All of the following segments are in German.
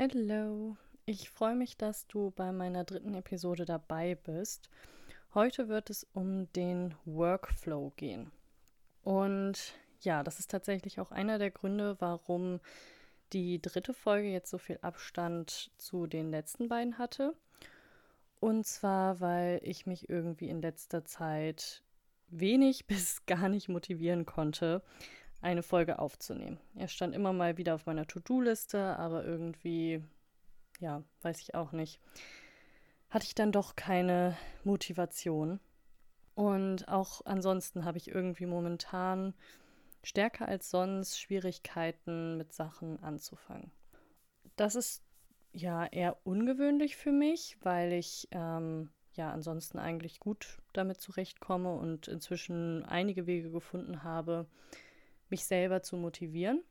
Hallo, ich freue mich, dass du bei meiner dritten Episode dabei bist. Heute wird es um den Workflow gehen. Und ja, das ist tatsächlich auch einer der Gründe, warum die dritte Folge jetzt so viel Abstand zu den letzten beiden hatte. Und zwar, weil ich mich irgendwie in letzter Zeit wenig bis gar nicht motivieren konnte, eine Folge aufzunehmen. Er stand immer mal wieder auf meiner To-Do-Liste, aber irgendwie, ja, weiß ich auch nicht, hatte ich dann doch keine Motivation. Und auch ansonsten habe ich irgendwie momentan stärker als sonst Schwierigkeiten mit Sachen anzufangen. Das ist ja eher ungewöhnlich für mich, weil ich ähm, ja ansonsten eigentlich gut damit zurechtkomme und inzwischen einige Wege gefunden habe, mich selber zu motivieren.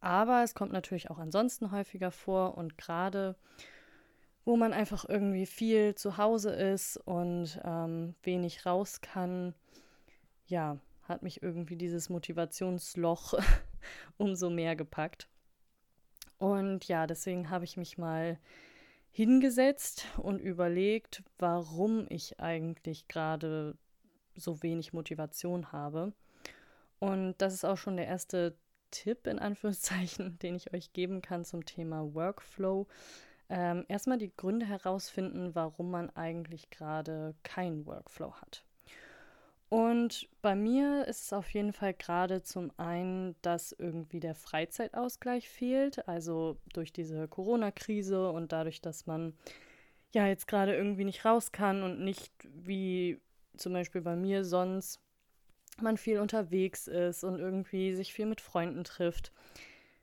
Aber es kommt natürlich auch ansonsten häufiger vor und gerade wo man einfach irgendwie viel zu Hause ist und ähm, wenig raus kann, ja, hat mich irgendwie dieses Motivationsloch umso mehr gepackt. Und ja, deswegen habe ich mich mal hingesetzt und überlegt, warum ich eigentlich gerade so wenig Motivation habe. Und das ist auch schon der erste Tipp in Anführungszeichen, den ich euch geben kann zum Thema Workflow. Ähm, erstmal die Gründe herausfinden, warum man eigentlich gerade keinen Workflow hat. Und bei mir ist es auf jeden Fall gerade zum einen, dass irgendwie der Freizeitausgleich fehlt, also durch diese Corona-Krise und dadurch, dass man ja jetzt gerade irgendwie nicht raus kann und nicht wie zum Beispiel bei mir sonst man viel unterwegs ist und irgendwie sich viel mit Freunden trifft,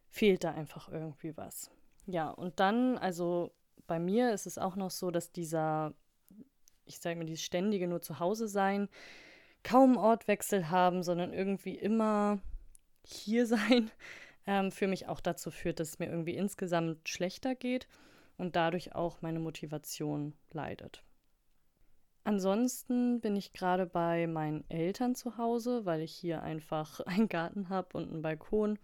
fehlt da einfach irgendwie was. Ja, und dann, also bei mir ist es auch noch so, dass dieser, ich sage mal, dieses ständige nur zu Hause sein, kaum Ortwechsel haben, sondern irgendwie immer hier sein, ähm, für mich auch dazu führt, dass es mir irgendwie insgesamt schlechter geht und dadurch auch meine Motivation leidet. Ansonsten bin ich gerade bei meinen Eltern zu Hause, weil ich hier einfach einen Garten habe und einen Balkon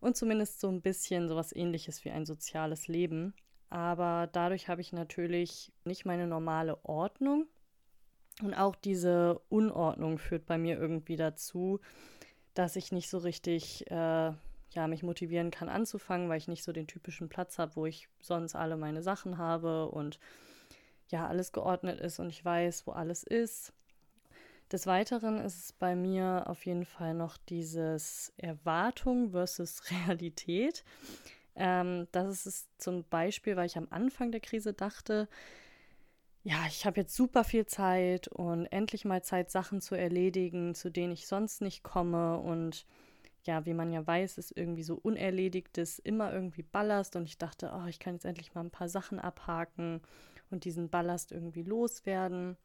und zumindest so ein bisschen sowas ähnliches wie ein soziales Leben. Aber dadurch habe ich natürlich nicht meine normale Ordnung. Und auch diese Unordnung führt bei mir irgendwie dazu, dass ich nicht so richtig äh, ja, mich motivieren kann anzufangen, weil ich nicht so den typischen Platz habe, wo ich sonst alle meine Sachen habe und ja alles geordnet ist und ich weiß, wo alles ist. Des Weiteren ist es bei mir auf jeden Fall noch dieses Erwartung versus Realität. Ähm, das ist es zum Beispiel, weil ich am Anfang der Krise dachte, ja, ich habe jetzt super viel Zeit und endlich mal Zeit, Sachen zu erledigen, zu denen ich sonst nicht komme. Und ja, wie man ja weiß, ist irgendwie so Unerledigtes immer irgendwie Ballast. Und ich dachte, oh, ich kann jetzt endlich mal ein paar Sachen abhaken und diesen Ballast irgendwie loswerden.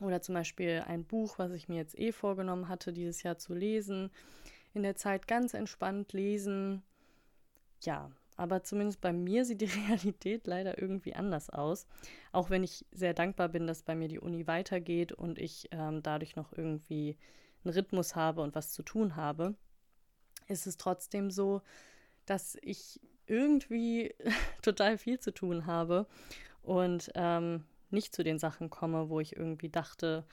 Oder zum Beispiel ein Buch, was ich mir jetzt eh vorgenommen hatte, dieses Jahr zu lesen. In der Zeit ganz entspannt lesen. Ja, aber zumindest bei mir sieht die Realität leider irgendwie anders aus. Auch wenn ich sehr dankbar bin, dass bei mir die Uni weitergeht und ich ähm, dadurch noch irgendwie einen Rhythmus habe und was zu tun habe, ist es trotzdem so, dass ich irgendwie total viel zu tun habe und ähm, nicht zu den Sachen komme, wo ich irgendwie dachte,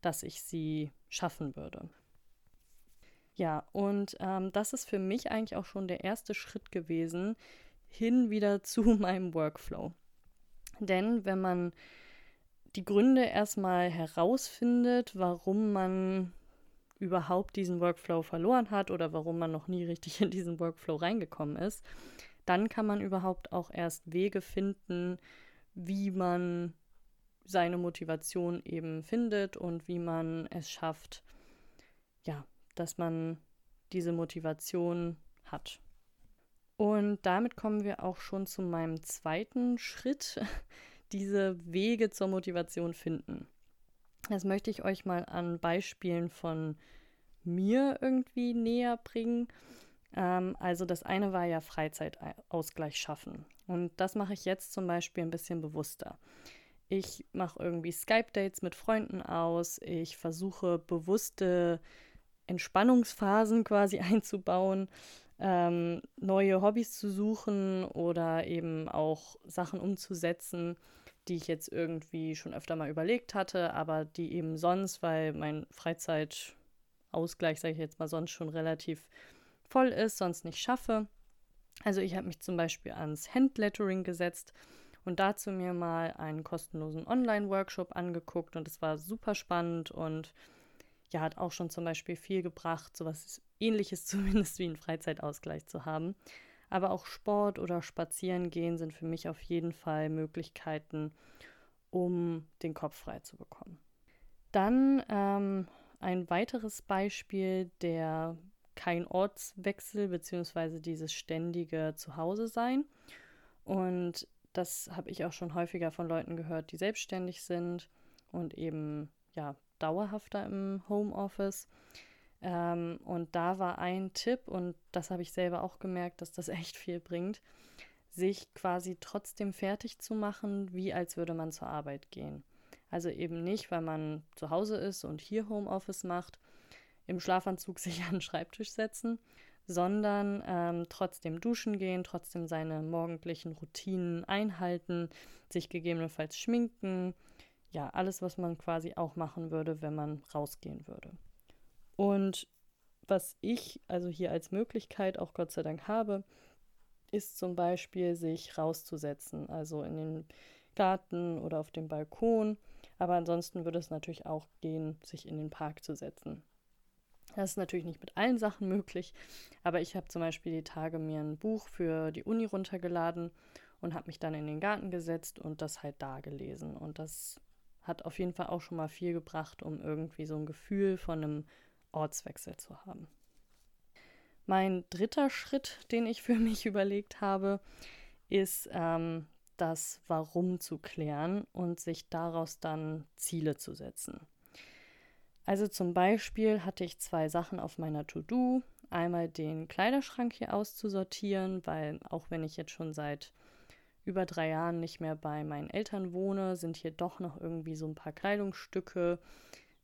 dass ich sie schaffen würde. Ja, und ähm, das ist für mich eigentlich auch schon der erste Schritt gewesen, hin wieder zu meinem Workflow. Denn wenn man die Gründe erstmal herausfindet, warum man überhaupt diesen Workflow verloren hat oder warum man noch nie richtig in diesen Workflow reingekommen ist, dann kann man überhaupt auch erst Wege finden, wie man seine Motivation eben findet und wie man es schafft, ja, dass man diese Motivation hat. Und damit kommen wir auch schon zu meinem zweiten Schritt, diese Wege zur Motivation finden. Das möchte ich euch mal an Beispielen von mir irgendwie näher bringen. Ähm, also das eine war ja Freizeitausgleich schaffen. Und das mache ich jetzt zum Beispiel ein bisschen bewusster. Ich mache irgendwie Skype-Dates mit Freunden aus. Ich versuche bewusste Entspannungsphasen quasi einzubauen. ähm, neue Hobbys zu suchen oder eben auch Sachen umzusetzen, die ich jetzt irgendwie schon öfter mal überlegt hatte, aber die eben sonst, weil mein Freizeitausgleich, sage ich jetzt mal, sonst schon relativ voll ist, sonst nicht schaffe. Also ich habe mich zum Beispiel ans Handlettering gesetzt und dazu mir mal einen kostenlosen Online-Workshop angeguckt und es war super spannend und ja, hat auch schon zum Beispiel viel gebracht, sowas ähnliches zumindest wie einen Freizeitausgleich zu haben. Aber auch Sport oder Spazierengehen sind für mich auf jeden Fall Möglichkeiten, um den Kopf frei zu bekommen. Dann ähm, ein weiteres Beispiel, der kein Ortswechsel bzw. dieses ständige Zuhause sein. Und das habe ich auch schon häufiger von Leuten gehört, die selbstständig sind und eben ja dauerhafter im Homeoffice. Ähm, und da war ein Tipp, und das habe ich selber auch gemerkt, dass das echt viel bringt, sich quasi trotzdem fertig zu machen, wie als würde man zur Arbeit gehen. Also eben nicht, weil man zu Hause ist und hier Homeoffice macht, im Schlafanzug sich an den Schreibtisch setzen, sondern ähm, trotzdem duschen gehen, trotzdem seine morgendlichen Routinen einhalten, sich gegebenenfalls schminken, ja, alles, was man quasi auch machen würde, wenn man rausgehen würde. Und was ich also hier als Möglichkeit auch Gott sei Dank habe, ist zum Beispiel sich rauszusetzen, also in den Garten oder auf dem Balkon. Aber ansonsten würde es natürlich auch gehen, sich in den Park zu setzen. Das ist natürlich nicht mit allen Sachen möglich, aber ich habe zum Beispiel die Tage mir ein Buch für die Uni runtergeladen und habe mich dann in den Garten gesetzt und das halt da gelesen. Und das hat auf jeden Fall auch schon mal viel gebracht, um irgendwie so ein Gefühl von einem Ortswechsel zu haben. Mein dritter Schritt, den ich für mich überlegt habe, ist ähm, das Warum zu klären und sich daraus dann Ziele zu setzen. Also zum Beispiel hatte ich zwei Sachen auf meiner To-Do. Einmal den Kleiderschrank hier auszusortieren, weil auch wenn ich jetzt schon seit über drei Jahren nicht mehr bei meinen Eltern wohne, sind hier doch noch irgendwie so ein paar Kleidungsstücke,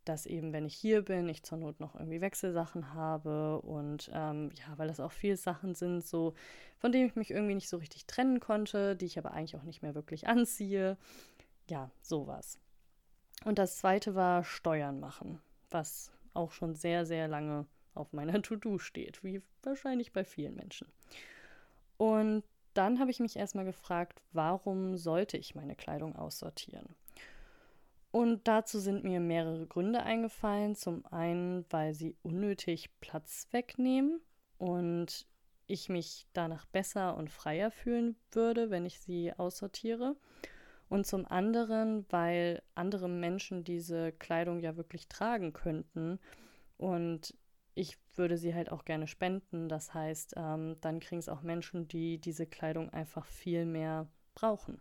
dass eben, wenn ich hier bin, ich zur Not noch irgendwie Wechselsachen habe und ähm, ja, weil das auch viele Sachen sind, so von denen ich mich irgendwie nicht so richtig trennen konnte, die ich aber eigentlich auch nicht mehr wirklich anziehe. Ja, sowas. Und das zweite war Steuern machen, was auch schon sehr, sehr lange auf meiner To-Do steht, wie wahrscheinlich bei vielen Menschen. Und dann habe ich mich erstmal gefragt, warum sollte ich meine Kleidung aussortieren? Und dazu sind mir mehrere Gründe eingefallen. Zum einen, weil sie unnötig Platz wegnehmen und ich mich danach besser und freier fühlen würde, wenn ich sie aussortiere. Und zum anderen, weil andere Menschen diese Kleidung ja wirklich tragen könnten und ich würde sie halt auch gerne spenden. Das heißt, ähm, dann kriegen es auch Menschen, die diese Kleidung einfach viel mehr brauchen.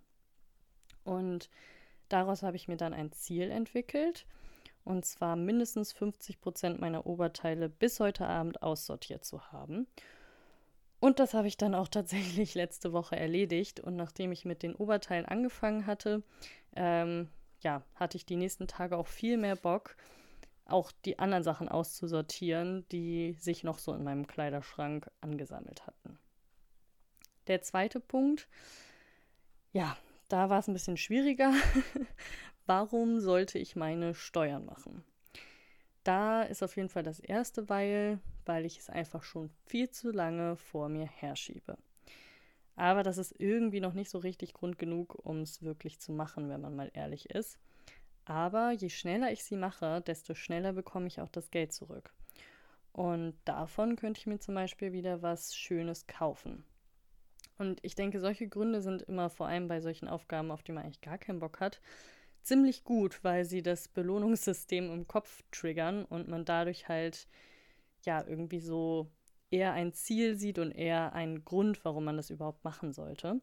Und daraus habe ich mir dann ein Ziel entwickelt. Und zwar mindestens 50 Prozent meiner Oberteile bis heute Abend aussortiert zu haben. Und das habe ich dann auch tatsächlich letzte Woche erledigt. Und nachdem ich mit den Oberteilen angefangen hatte, ähm, ja, hatte ich die nächsten Tage auch viel mehr Bock, auch die anderen Sachen auszusortieren, die sich noch so in meinem Kleiderschrank angesammelt hatten. Der zweite Punkt, ja, da war es ein bisschen schwieriger. Warum sollte ich meine Steuern machen? Da ist auf jeden Fall das erste Weil, weil ich es einfach schon viel zu lange vor mir herschiebe. Aber das ist irgendwie noch nicht so richtig Grund genug, um es wirklich zu machen, wenn man mal ehrlich ist. Aber je schneller ich sie mache, desto schneller bekomme ich auch das Geld zurück. Und davon könnte ich mir zum Beispiel wieder was Schönes kaufen. Und ich denke, solche Gründe sind immer vor allem bei solchen Aufgaben, auf die man eigentlich gar keinen Bock hat, ziemlich gut, weil sie das Belohnungssystem im Kopf triggern und man dadurch halt ja irgendwie so eher ein Ziel sieht und eher einen Grund, warum man das überhaupt machen sollte.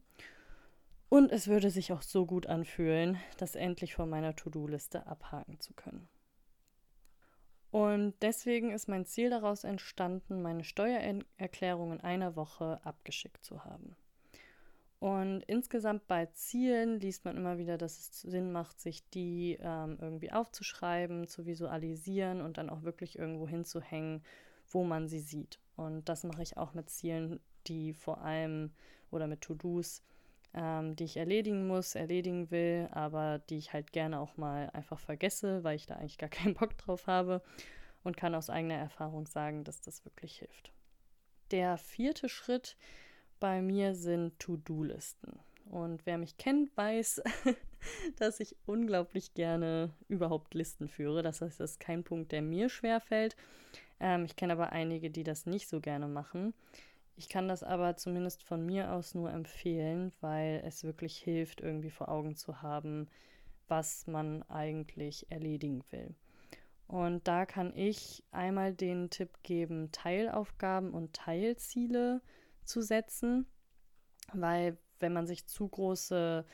Und es würde sich auch so gut anfühlen, das endlich von meiner To-Do-Liste abhaken zu können. Und deswegen ist mein Ziel daraus entstanden, meine Steuererklärung in einer Woche abgeschickt zu haben. Und insgesamt bei Zielen liest man immer wieder, dass es Sinn macht, sich die ähm, irgendwie aufzuschreiben, zu visualisieren und dann auch wirklich irgendwo hinzuhängen, wo man sie sieht. Und das mache ich auch mit Zielen, die vor allem oder mit To-Dos, ähm, die ich erledigen muss, erledigen will, aber die ich halt gerne auch mal einfach vergesse, weil ich da eigentlich gar keinen Bock drauf habe und kann aus eigener Erfahrung sagen, dass das wirklich hilft. Der vierte Schritt bei mir sind To-Do-Listen. Und wer mich kennt, weiß, dass ich unglaublich gerne überhaupt Listen führe. Das heißt, das ist kein Punkt, der mir schwerfällt. Ähm, ich kenne aber einige, die das nicht so gerne machen. Ich kann das aber zumindest von mir aus nur empfehlen, weil es wirklich hilft, irgendwie vor Augen zu haben, was man eigentlich erledigen will. Und da kann ich einmal den Tipp geben, Teilaufgaben und Teilziele zu setzen, weil wenn man sich zu große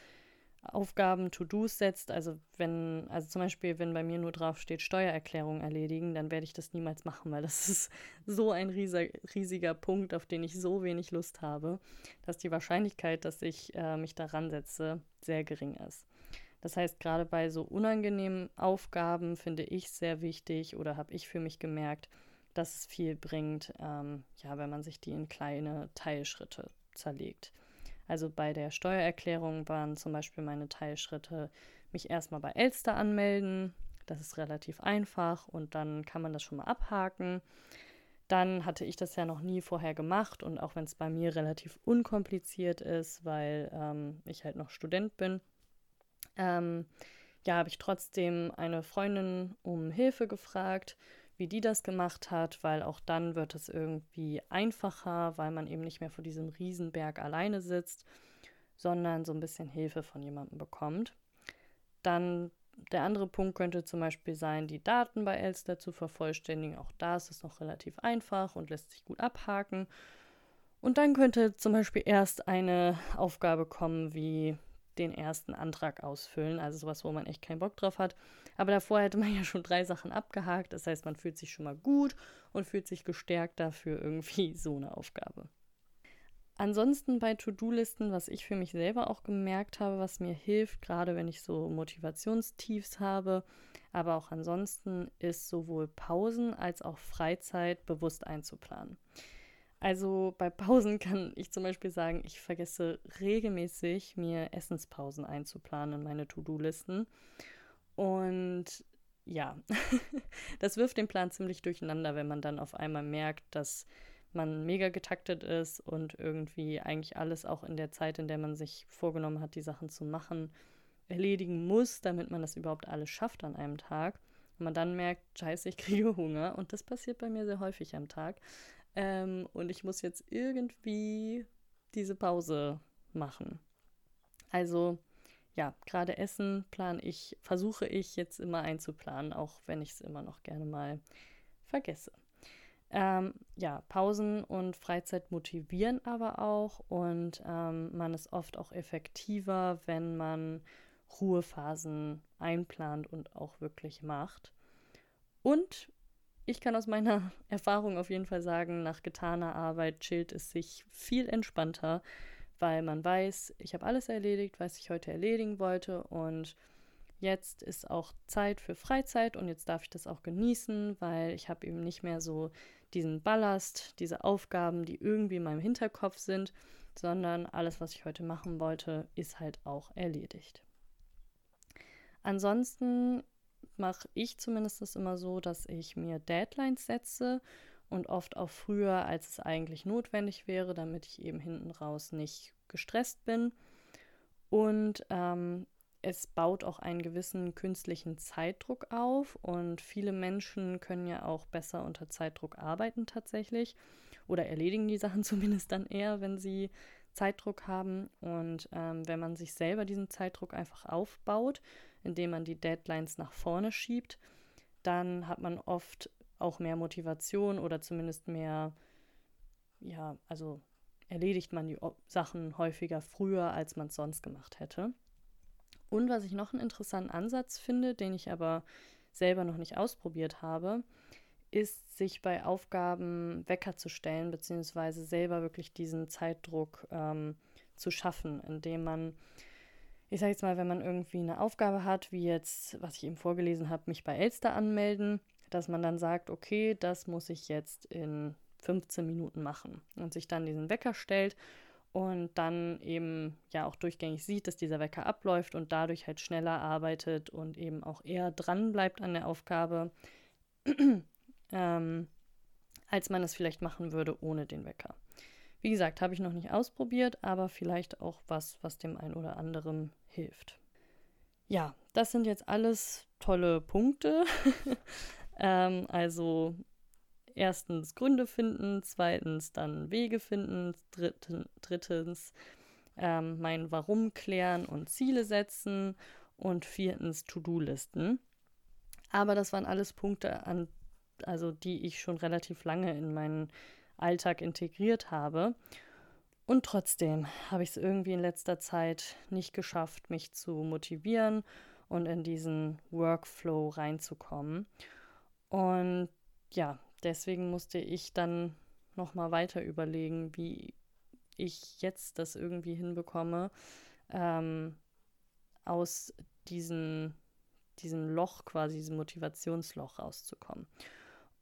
Aufgaben, To-Dos setzt. Also wenn, also zum Beispiel, wenn bei mir nur drauf steht, Steuererklärung erledigen, dann werde ich das niemals machen, weil das ist so ein riesiger, riesiger Punkt, auf den ich so wenig Lust habe, dass die Wahrscheinlichkeit, dass ich äh, mich daran setze, sehr gering ist. Das heißt, gerade bei so unangenehmen Aufgaben finde ich sehr wichtig oder habe ich für mich gemerkt, dass es viel bringt, ähm, ja, wenn man sich die in kleine Teilschritte zerlegt. Also bei der Steuererklärung waren zum Beispiel meine Teilschritte, mich erstmal bei Elster anmelden. Das ist relativ einfach und dann kann man das schon mal abhaken. Dann hatte ich das ja noch nie vorher gemacht und auch wenn es bei mir relativ unkompliziert ist, weil ähm, ich halt noch Student bin, ähm, ja, habe ich trotzdem eine Freundin um Hilfe gefragt wie die das gemacht hat, weil auch dann wird es irgendwie einfacher, weil man eben nicht mehr vor diesem Riesenberg alleine sitzt, sondern so ein bisschen Hilfe von jemandem bekommt. Dann der andere Punkt könnte zum Beispiel sein, die Daten bei Elster zu vervollständigen. Auch da ist es noch relativ einfach und lässt sich gut abhaken. Und dann könnte zum Beispiel erst eine Aufgabe kommen, wie den ersten Antrag ausfüllen. Also sowas, wo man echt keinen Bock drauf hat. Aber davor hätte man ja schon drei Sachen abgehakt. Das heißt, man fühlt sich schon mal gut und fühlt sich gestärkt dafür irgendwie so eine Aufgabe. Ansonsten bei To-Do-Listen, was ich für mich selber auch gemerkt habe, was mir hilft, gerade wenn ich so Motivationstiefs habe, aber auch ansonsten, ist sowohl Pausen als auch Freizeit bewusst einzuplanen. Also bei Pausen kann ich zum Beispiel sagen, ich vergesse regelmäßig, mir Essenspausen einzuplanen in meine To-Do-Listen. Und ja, das wirft den Plan ziemlich durcheinander, wenn man dann auf einmal merkt, dass man mega getaktet ist und irgendwie eigentlich alles auch in der Zeit, in der man sich vorgenommen hat, die Sachen zu machen, erledigen muss, damit man das überhaupt alles schafft an einem Tag. Und man dann merkt, scheiße, ich kriege Hunger. Und das passiert bei mir sehr häufig am Tag. Ähm, und ich muss jetzt irgendwie diese Pause machen. Also ja, gerade Essen plane ich, versuche ich jetzt immer einzuplanen, auch wenn ich es immer noch gerne mal vergesse. Ähm, ja, Pausen und Freizeit motivieren aber auch und ähm, man ist oft auch effektiver, wenn man Ruhephasen einplant und auch wirklich macht. Und ich kann aus meiner Erfahrung auf jeden Fall sagen, nach getaner Arbeit chillt es sich viel entspannter, weil man weiß, ich habe alles erledigt, was ich heute erledigen wollte und jetzt ist auch Zeit für Freizeit und jetzt darf ich das auch genießen, weil ich habe eben nicht mehr so diesen Ballast, diese Aufgaben, die irgendwie in meinem Hinterkopf sind, sondern alles, was ich heute machen wollte, ist halt auch erledigt. Ansonsten mache ich zumindest das immer so, dass ich mir Deadlines setze und oft auch früher, als es eigentlich notwendig wäre, damit ich eben hinten raus nicht gestresst bin. Und ähm, es baut auch einen gewissen künstlichen Zeitdruck auf und viele Menschen können ja auch besser unter Zeitdruck arbeiten tatsächlich oder erledigen die Sachen zumindest dann eher, wenn sie Zeitdruck haben. Und ähm, wenn man sich selber diesen Zeitdruck einfach aufbaut, indem man die Deadlines nach vorne schiebt, dann hat man oft auch mehr Motivation oder zumindest mehr, ja, also erledigt man die Sachen häufiger früher, als man es sonst gemacht hätte. Und was ich noch einen interessanten Ansatz finde, den ich aber selber noch nicht ausprobiert habe, ist, sich bei Aufgaben Wecker zu stellen, beziehungsweise selber wirklich diesen Zeitdruck ähm, zu schaffen, indem man ich sage jetzt mal, wenn man irgendwie eine Aufgabe hat, wie jetzt, was ich eben vorgelesen habe, mich bei Elster anmelden, dass man dann sagt, okay, das muss ich jetzt in 15 Minuten machen und sich dann diesen Wecker stellt und dann eben ja auch durchgängig sieht, dass dieser Wecker abläuft und dadurch halt schneller arbeitet und eben auch eher dran bleibt an der Aufgabe, ähm, als man es vielleicht machen würde ohne den Wecker. Wie gesagt, habe ich noch nicht ausprobiert, aber vielleicht auch was, was dem einen oder anderen hilft. Ja, das sind jetzt alles tolle Punkte. ähm, also erstens Gründe finden, zweitens dann Wege finden, dritten, drittens ähm, mein Warum klären und Ziele setzen und viertens To-Do-Listen. Aber das waren alles Punkte, an, also die ich schon relativ lange in meinen Alltag integriert habe. Und trotzdem habe ich es irgendwie in letzter Zeit nicht geschafft, mich zu motivieren und in diesen Workflow reinzukommen. Und ja, deswegen musste ich dann nochmal weiter überlegen, wie ich jetzt das irgendwie hinbekomme, ähm, aus diesen, diesem Loch, quasi diesem Motivationsloch rauszukommen.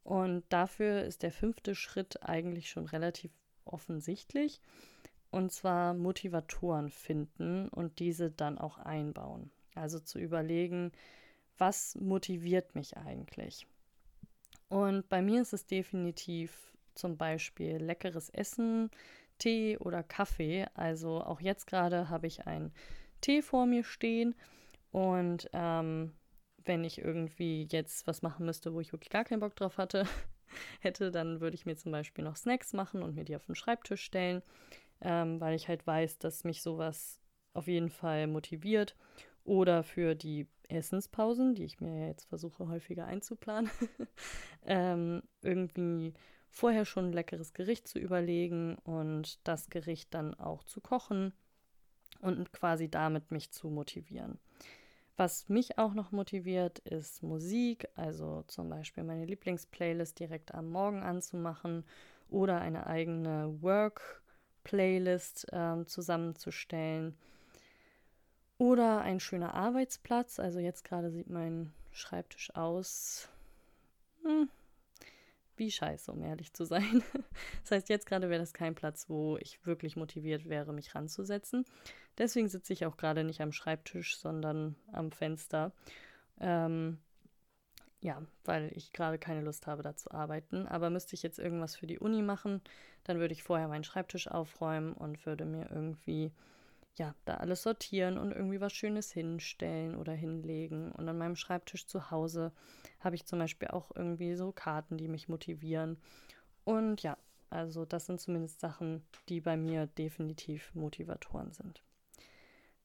Und dafür ist der fünfte Schritt eigentlich schon relativ offensichtlich. Und zwar Motivatoren finden und diese dann auch einbauen. Also zu überlegen, was motiviert mich eigentlich? Und bei mir ist es definitiv zum Beispiel leckeres Essen, Tee oder Kaffee. Also auch jetzt gerade habe ich einen Tee vor mir stehen und ähm, wenn ich irgendwie jetzt was machen müsste, wo ich wirklich gar keinen Bock drauf hatte, hätte, dann würde ich mir zum Beispiel noch Snacks machen und mir die auf den Schreibtisch stellen, ähm, weil ich halt weiß, dass mich sowas auf jeden Fall motiviert. Oder für die Essenspausen, die ich mir jetzt versuche häufiger einzuplanen, ähm, irgendwie vorher schon ein leckeres Gericht zu überlegen und das Gericht dann auch zu kochen und quasi damit mich zu motivieren. Was mich auch noch motiviert, ist Musik, also zum Beispiel meine Lieblingsplaylist direkt am Morgen anzumachen oder eine eigene Work-Playlist äh, zusammenzustellen oder ein schöner Arbeitsplatz. Also jetzt gerade sieht mein Schreibtisch aus. Hm, wie scheiße, um ehrlich zu sein. Das heißt, jetzt gerade wäre das kein Platz, wo ich wirklich motiviert wäre, mich ranzusetzen. Deswegen sitze ich auch gerade nicht am Schreibtisch, sondern am Fenster. Ähm, ja, weil ich gerade keine Lust habe, da zu arbeiten. Aber müsste ich jetzt irgendwas für die Uni machen, dann würde ich vorher meinen Schreibtisch aufräumen und würde mir irgendwie ja, da alles sortieren und irgendwie was Schönes hinstellen oder hinlegen. Und an meinem Schreibtisch zu Hause habe ich zum Beispiel auch irgendwie so Karten, die mich motivieren. Und ja, also das sind zumindest Sachen, die bei mir definitiv Motivatoren sind.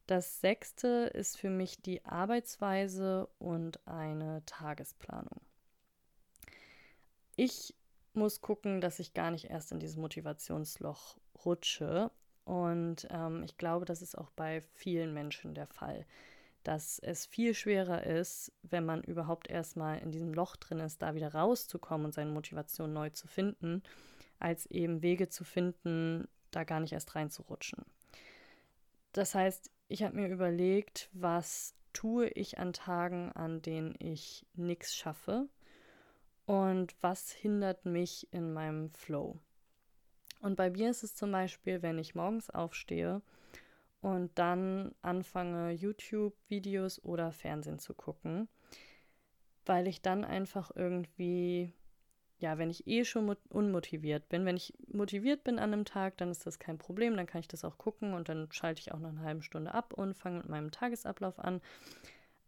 Das sechste ist für mich die Arbeitsweise und eine Tagesplanung. Ich muss gucken, dass ich gar nicht erst in dieses Motivationsloch rutsche, und ähm, ich glaube, das ist auch bei vielen Menschen der Fall, dass es viel schwerer ist, wenn man überhaupt erstmal in diesem Loch drin ist, da wieder rauszukommen und seine Motivation neu zu finden, als eben Wege zu finden, da gar nicht erst reinzurutschen. Das heißt, ich habe mir überlegt, was tue ich an Tagen, an denen ich nichts schaffe und was hindert mich in meinem Flow. Und bei mir ist es zum Beispiel, wenn ich morgens aufstehe und dann anfange, YouTube-Videos oder Fernsehen zu gucken, weil ich dann einfach irgendwie, ja, wenn ich eh schon unmotiviert bin, wenn ich motiviert bin an einem Tag, dann ist das kein Problem, dann kann ich das auch gucken und dann schalte ich auch noch eine halbe Stunde ab und fange mit meinem Tagesablauf an.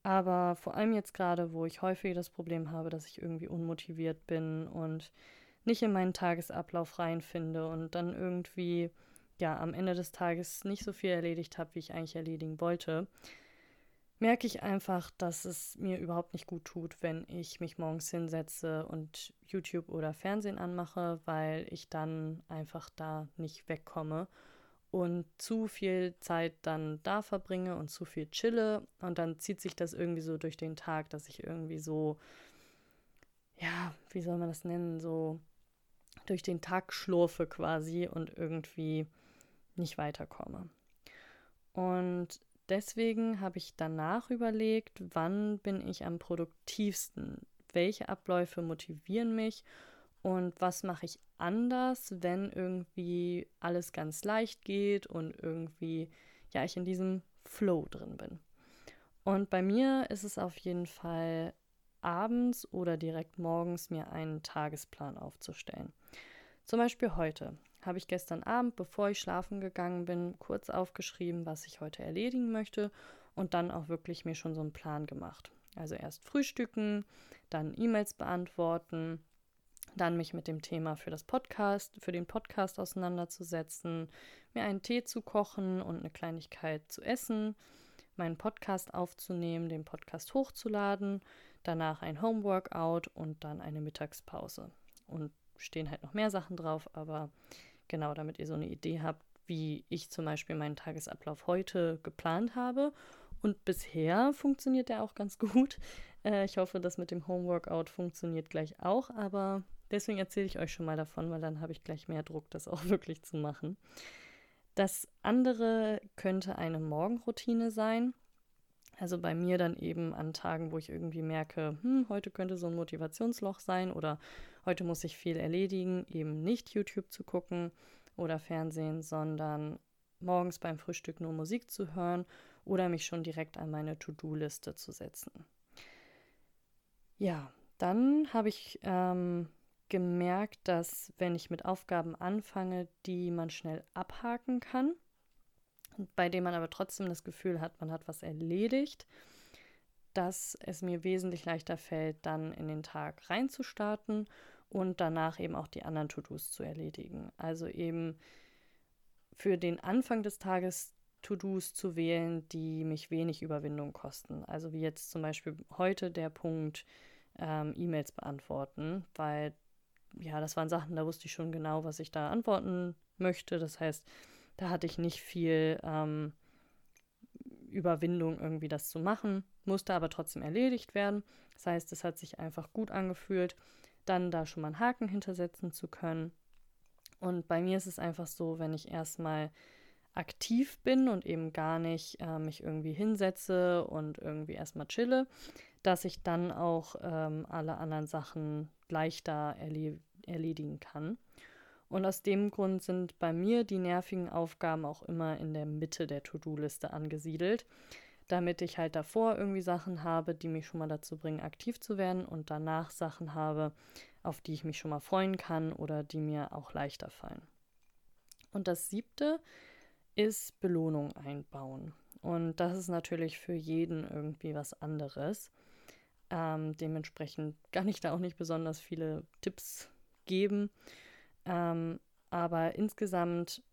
Aber vor allem jetzt gerade, wo ich häufig das Problem habe, dass ich irgendwie unmotiviert bin und nicht in meinen Tagesablauf reinfinde und dann irgendwie ja am Ende des Tages nicht so viel erledigt habe, wie ich eigentlich erledigen wollte, merke ich einfach, dass es mir überhaupt nicht gut tut, wenn ich mich morgens hinsetze und YouTube oder Fernsehen anmache, weil ich dann einfach da nicht wegkomme und zu viel Zeit dann da verbringe und zu viel chille und dann zieht sich das irgendwie so durch den Tag, dass ich irgendwie so ja, wie soll man das nennen, so durch den Tag schlurfe quasi und irgendwie nicht weiterkomme. Und deswegen habe ich danach überlegt, wann bin ich am produktivsten? Welche Abläufe motivieren mich? und was mache ich anders, wenn irgendwie alles ganz leicht geht und irgendwie, ja, ich in diesem Flow drin bin. Und bei mir ist es auf jeden Fall abends oder direkt morgens mir einen Tagesplan aufzustellen. Zum Beispiel heute habe ich gestern Abend, bevor ich schlafen gegangen bin, kurz aufgeschrieben, was ich heute erledigen möchte und dann auch wirklich mir schon so einen Plan gemacht. Also erst frühstücken, dann E-Mails beantworten, dann mich mit dem Thema für das Podcast, für den Podcast auseinanderzusetzen, mir einen Tee zu kochen und eine Kleinigkeit zu essen, meinen Podcast aufzunehmen, den Podcast hochzuladen, danach ein Homeworkout und dann eine Mittagspause. Und stehen halt noch mehr Sachen drauf, aber genau, damit ihr so eine Idee habt, wie ich zum Beispiel meinen Tagesablauf heute geplant habe. Und bisher funktioniert der auch ganz gut. Äh, ich hoffe, das mit dem Homeworkout funktioniert gleich auch, aber deswegen erzähle ich euch schon mal davon, weil dann habe ich gleich mehr Druck, das auch wirklich zu machen. Das andere könnte eine Morgenroutine sein. Also bei mir dann eben an Tagen, wo ich irgendwie merke, hm, heute könnte so ein Motivationsloch sein oder heute muss ich viel erledigen, eben nicht YouTube zu gucken oder Fernsehen, sondern morgens beim Frühstück nur Musik zu hören oder mich schon direkt an meine To-Do-Liste zu setzen. Ja, dann habe ich ähm, gemerkt, dass wenn ich mit Aufgaben anfange, die man schnell abhaken kann, bei denen man aber trotzdem das Gefühl hat, man hat was erledigt, dass es mir wesentlich leichter fällt, dann in den Tag reinzustarten und danach eben auch die anderen To-Dos zu erledigen. Also eben für den Anfang des Tages To-Dos zu wählen, die mich wenig Überwindung kosten. Also wie jetzt zum Beispiel heute der Punkt ähm, E-Mails beantworten, weil ja, das waren Sachen, da wusste ich schon genau, was ich da antworten möchte. Das heißt, da hatte ich nicht viel ähm, Überwindung, irgendwie das zu machen, musste aber trotzdem erledigt werden. Das heißt, es hat sich einfach gut angefühlt, dann da schon mal einen Haken hintersetzen zu können. Und bei mir ist es einfach so, wenn ich erstmal aktiv bin und eben gar nicht äh, mich irgendwie hinsetze und irgendwie erstmal chille, dass ich dann auch ähm, alle anderen Sachen leichter erle erledigen kann. Und aus dem Grund sind bei mir die nervigen Aufgaben auch immer in der Mitte der To-Do-Liste angesiedelt, damit ich halt davor irgendwie Sachen habe, die mich schon mal dazu bringen, aktiv zu werden und danach Sachen habe, auf die ich mich schon mal freuen kann oder die mir auch leichter fallen. Und das siebte ist Belohnung einbauen. Und das ist natürlich für jeden irgendwie was anderes. Ähm, dementsprechend kann ich da auch nicht besonders viele Tipps geben. Ähm, aber insgesamt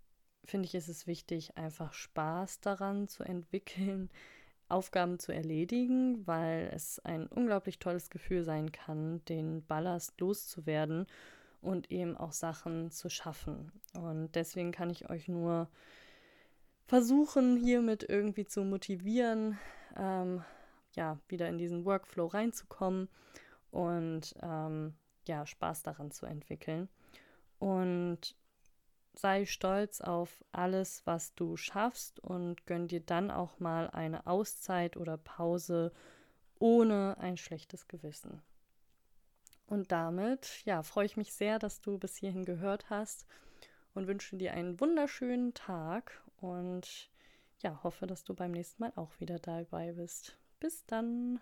finde ich, ist es wichtig, einfach Spaß daran zu entwickeln, Aufgaben zu erledigen, weil es ein unglaublich tolles Gefühl sein kann, den Ballast loszuwerden und eben auch Sachen zu schaffen. Und deswegen kann ich euch nur versuchen, hiermit irgendwie zu motivieren, ähm, ja, wieder in diesen Workflow reinzukommen und ähm, ja, Spaß daran zu entwickeln. Und sei stolz auf alles, was du schaffst und gönn dir dann auch mal eine Auszeit oder Pause ohne ein schlechtes Gewissen. Und damit, ja, freue ich mich sehr, dass du bis hierhin gehört hast und wünsche dir einen wunderschönen Tag und ja, hoffe, dass du beim nächsten Mal auch wieder dabei bist. Bis dann.